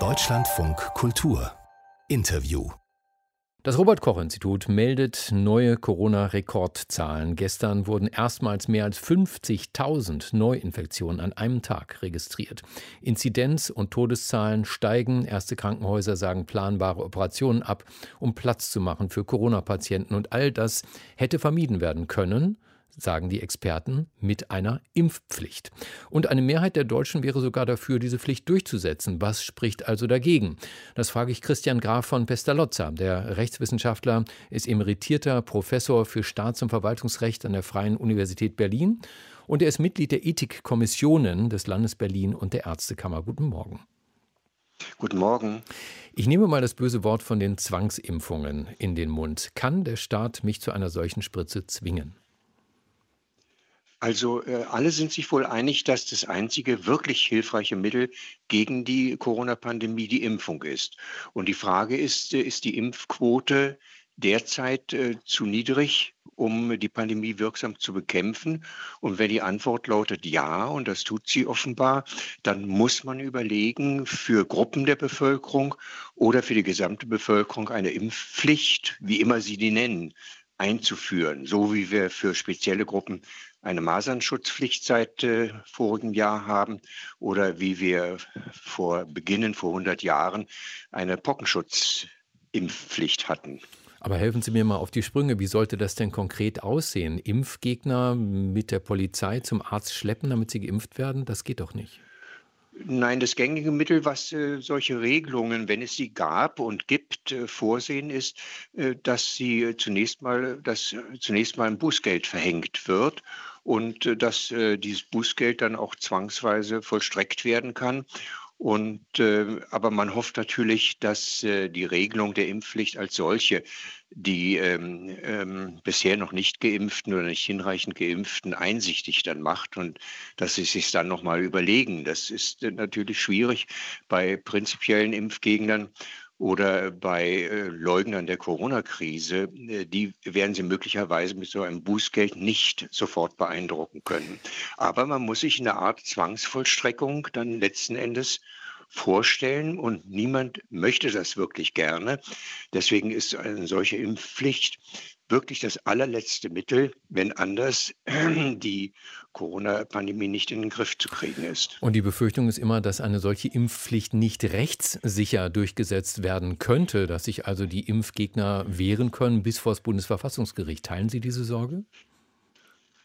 Deutschlandfunk Kultur Interview das Robert Koch Institut meldet neue Corona-Rekordzahlen. Gestern wurden erstmals mehr als 50.000 Neuinfektionen an einem Tag registriert. Inzidenz und Todeszahlen steigen. Erste Krankenhäuser sagen planbare Operationen ab, um Platz zu machen für Corona-Patienten. Und all das hätte vermieden werden können, sagen die Experten, mit einer Impfpflicht. Und eine Mehrheit der Deutschen wäre sogar dafür, diese Pflicht durchzusetzen. Was spricht also dagegen? Das frage ich Christian Graf von Pestalozza. Der Rechtswissenschaftler ist emeritierter Professor für Staats- und Verwaltungsrecht an der Freien Universität Berlin und er ist Mitglied der Ethikkommissionen des Landes Berlin und der Ärztekammer. Guten Morgen. Guten Morgen. Ich nehme mal das böse Wort von den Zwangsimpfungen in den Mund. Kann der Staat mich zu einer solchen Spritze zwingen? Also äh, alle sind sich wohl einig, dass das einzige wirklich hilfreiche Mittel gegen die Corona-Pandemie die Impfung ist. Und die Frage ist, äh, ist die Impfquote derzeit äh, zu niedrig, um die Pandemie wirksam zu bekämpfen? Und wenn die Antwort lautet ja, und das tut sie offenbar, dann muss man überlegen, für Gruppen der Bevölkerung oder für die gesamte Bevölkerung eine Impfpflicht, wie immer Sie die nennen, einzuführen, so wie wir für spezielle Gruppen eine Masernschutzpflicht seit äh, vorigem Jahr haben oder wie wir vor Beginnen vor 100 Jahren eine Pockenschutzimpfpflicht hatten. Aber helfen Sie mir mal auf die Sprünge. Wie sollte das denn konkret aussehen? Impfgegner mit der Polizei zum Arzt schleppen, damit sie geimpft werden? Das geht doch nicht. Nein, das gängige Mittel, was äh, solche Regelungen, wenn es sie gab und gibt, äh, vorsehen, ist, äh, dass sie zunächst mal, dass äh, zunächst mal ein Bußgeld verhängt wird und äh, dass äh, dieses Bußgeld dann auch zwangsweise vollstreckt werden kann. Und, äh, aber man hofft natürlich, dass äh, die Regelung der Impfpflicht als solche die ähm, ähm, bisher noch nicht geimpften oder nicht hinreichend geimpften einsichtig dann macht und dass sie sich dann nochmal überlegen. Das ist äh, natürlich schwierig bei prinzipiellen Impfgegnern oder bei äh, Leugnern der Corona-Krise, äh, die werden Sie möglicherweise mit so einem Bußgeld nicht sofort beeindrucken können. Aber man muss sich eine Art Zwangsvollstreckung dann letzten Endes vorstellen und niemand möchte das wirklich gerne. Deswegen ist eine solche Impfpflicht wirklich das allerletzte Mittel, wenn anders die Corona-Pandemie nicht in den Griff zu kriegen ist. Und die Befürchtung ist immer, dass eine solche Impfpflicht nicht rechtssicher durchgesetzt werden könnte, dass sich also die Impfgegner wehren können bis vor das Bundesverfassungsgericht. Teilen Sie diese Sorge?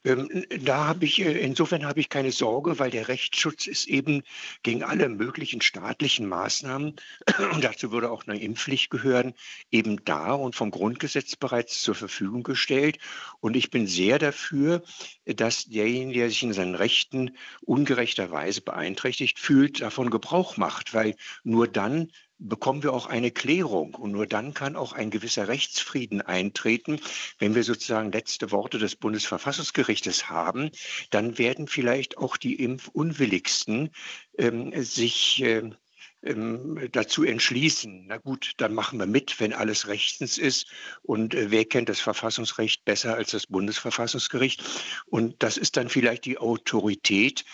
Ähm, da habe ich, äh, insofern habe ich keine Sorge, weil der Rechtsschutz ist eben gegen alle möglichen staatlichen Maßnahmen, und dazu würde auch eine Impfpflicht gehören, eben da und vom Grundgesetz bereits zur Verfügung gestellt. Und ich bin sehr dafür, dass derjenige, der sich in seinen Rechten ungerechterweise beeinträchtigt fühlt, davon Gebrauch macht, weil nur dann bekommen wir auch eine Klärung. Und nur dann kann auch ein gewisser Rechtsfrieden eintreten. Wenn wir sozusagen letzte Worte des Bundesverfassungsgerichtes haben, dann werden vielleicht auch die Impfunwilligsten ähm, sich äh, ähm, dazu entschließen, na gut, dann machen wir mit, wenn alles rechtens ist. Und äh, wer kennt das Verfassungsrecht besser als das Bundesverfassungsgericht? Und das ist dann vielleicht die Autorität,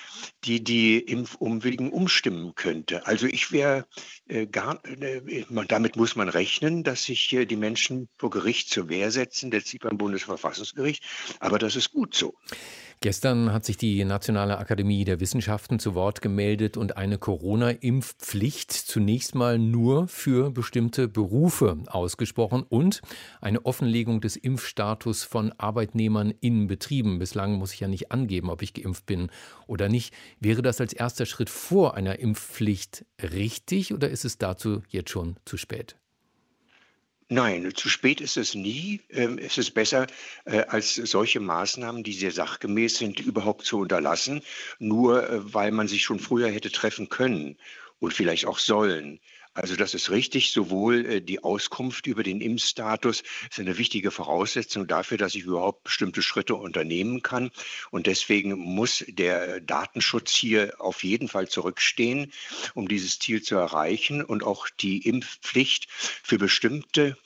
die die Impfumwilligen umstimmen könnte. Also ich wäre äh, gar, äh, damit muss man rechnen, dass sich die Menschen vor Gericht zur Wehr setzen, letztlich beim Bundesverfassungsgericht. Aber das ist gut so. Gestern hat sich die Nationale Akademie der Wissenschaften zu Wort gemeldet und eine Corona-Impfpflicht zunächst mal nur für bestimmte Berufe ausgesprochen und eine Offenlegung des Impfstatus von Arbeitnehmern in Betrieben. Bislang muss ich ja nicht angeben, ob ich geimpft bin oder nicht. Wäre das als erster Schritt vor einer Impfpflicht richtig oder ist es dazu jetzt schon zu spät? Nein, zu spät ist es nie. Ähm, es ist besser, äh, als solche Maßnahmen, die sehr sachgemäß sind, überhaupt zu unterlassen, nur äh, weil man sich schon früher hätte treffen können und vielleicht auch sollen. Also das ist richtig. Sowohl äh, die Auskunft über den Impfstatus ist eine wichtige Voraussetzung dafür, dass ich überhaupt bestimmte Schritte unternehmen kann. Und deswegen muss der Datenschutz hier auf jeden Fall zurückstehen, um dieses Ziel zu erreichen. Und auch die Impfpflicht für bestimmte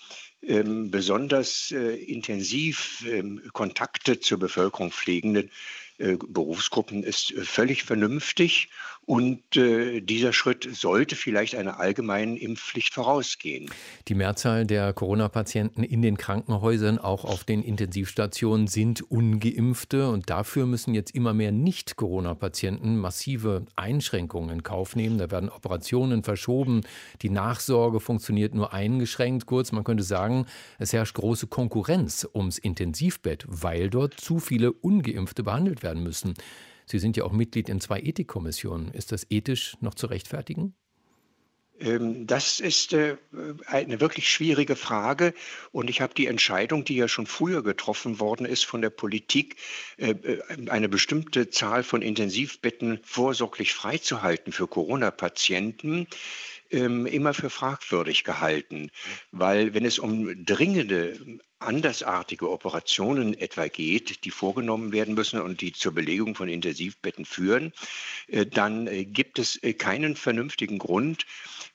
ähm, besonders äh, intensiv ähm, Kontakte zur Bevölkerung pflegenden äh, Berufsgruppen ist äh, völlig vernünftig und äh, dieser Schritt sollte vielleicht einer allgemeinen Impfpflicht vorausgehen. Die Mehrzahl der Corona-Patienten in den Krankenhäusern, auch auf den Intensivstationen, sind ungeimpfte und dafür müssen jetzt immer mehr Nicht-Corona-Patienten massive Einschränkungen in Kauf nehmen. Da werden Operationen verschoben, die Nachsorge funktioniert nur eingeschränkt. Kurz, man könnte sagen, es herrscht große Konkurrenz ums Intensivbett, weil dort zu viele Ungeimpfte behandelt werden müssen. Sie sind ja auch Mitglied in zwei Ethikkommissionen. Ist das ethisch noch zu rechtfertigen? Ähm, das ist äh, eine wirklich schwierige Frage. Und ich habe die Entscheidung, die ja schon früher getroffen worden ist von der Politik, äh, äh, eine bestimmte Zahl von Intensivbetten vorsorglich freizuhalten für Corona-Patienten, ähm, immer für fragwürdig gehalten. Weil wenn es um dringende andersartige Operationen etwa geht, die vorgenommen werden müssen und die zur Belegung von Intensivbetten führen, äh, dann äh, gibt es äh, keinen vernünftigen Grund,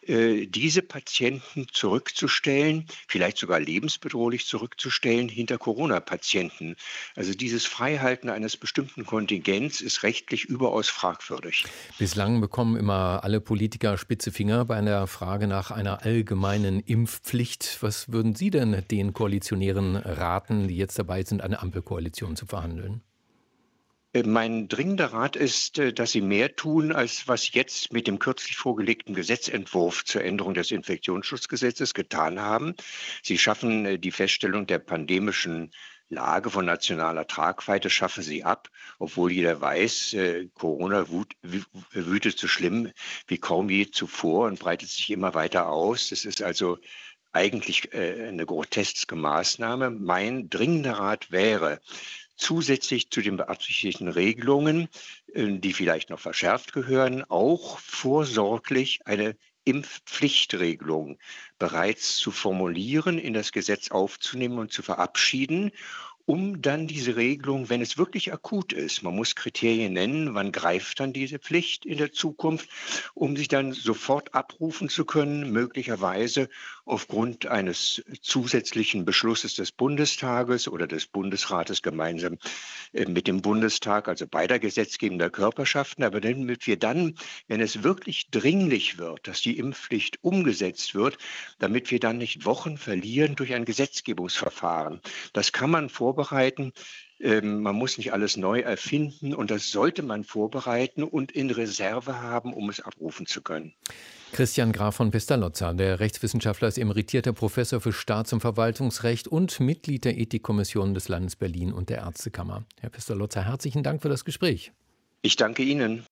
diese Patienten zurückzustellen, vielleicht sogar lebensbedrohlich zurückzustellen hinter Corona-Patienten. Also dieses Freihalten eines bestimmten Kontingents ist rechtlich überaus fragwürdig. Bislang bekommen immer alle Politiker spitze Finger bei einer Frage nach einer allgemeinen Impfpflicht. Was würden Sie denn den Koalitionären Regierenden raten, die jetzt dabei sind, eine Ampelkoalition zu verhandeln? Äh, mein dringender Rat ist, äh, dass Sie mehr tun, als was jetzt mit dem kürzlich vorgelegten Gesetzentwurf zur Änderung des Infektionsschutzgesetzes getan haben. Sie schaffen äh, die Feststellung der pandemischen Lage von nationaler Tragweite, schaffen Sie ab, obwohl jeder weiß, Corona wütet so schlimm wie kaum je zuvor und breitet sich immer weiter aus. Das ist also eigentlich äh, eine groteske Maßnahme. Mein dringender Rat wäre, zusätzlich zu den beabsichtigten Regelungen, äh, die vielleicht noch verschärft gehören, auch vorsorglich eine Impfpflichtregelung bereits zu formulieren, in das Gesetz aufzunehmen und zu verabschieden um dann diese Regelung, wenn es wirklich akut ist, man muss Kriterien nennen, wann greift dann diese Pflicht in der Zukunft, um sich dann sofort abrufen zu können, möglicherweise aufgrund eines zusätzlichen Beschlusses des Bundestages oder des Bundesrates gemeinsam äh, mit dem Bundestag, also beider gesetzgebender Körperschaften, aber damit wir dann, wenn es wirklich dringlich wird, dass die Impfpflicht umgesetzt wird, damit wir dann nicht Wochen verlieren durch ein Gesetzgebungsverfahren. Das kann man vor vorbereiten. Ähm, man muss nicht alles neu erfinden und das sollte man vorbereiten und in Reserve haben, um es abrufen zu können. Christian Graf von Pestalozza, der Rechtswissenschaftler, ist emeritierter Professor für Staats- und Verwaltungsrecht und Mitglied der Ethikkommission des Landes Berlin und der Ärztekammer. Herr Pestalozza, herzlichen Dank für das Gespräch. Ich danke Ihnen.